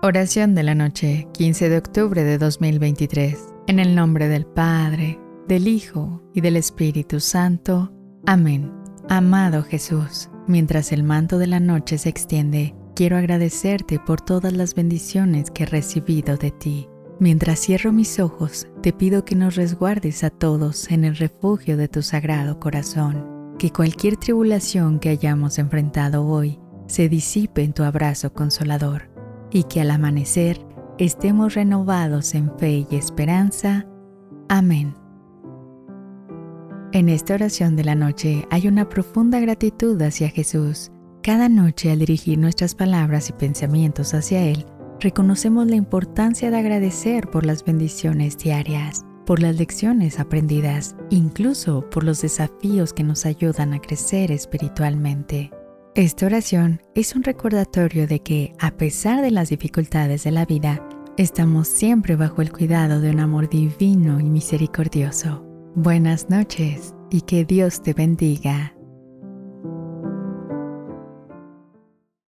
Oración de la noche, 15 de octubre de 2023. En el nombre del Padre, del Hijo y del Espíritu Santo. Amén. Amado Jesús, mientras el manto de la noche se extiende, quiero agradecerte por todas las bendiciones que he recibido de ti. Mientras cierro mis ojos, te pido que nos resguardes a todos en el refugio de tu sagrado corazón, que cualquier tribulación que hayamos enfrentado hoy se disipe en tu abrazo consolador y que al amanecer estemos renovados en fe y esperanza. Amén. En esta oración de la noche hay una profunda gratitud hacia Jesús. Cada noche al dirigir nuestras palabras y pensamientos hacia Él, reconocemos la importancia de agradecer por las bendiciones diarias, por las lecciones aprendidas, incluso por los desafíos que nos ayudan a crecer espiritualmente. Esta oración es un recordatorio de que, a pesar de las dificultades de la vida, estamos siempre bajo el cuidado de un amor divino y misericordioso. Buenas noches y que Dios te bendiga.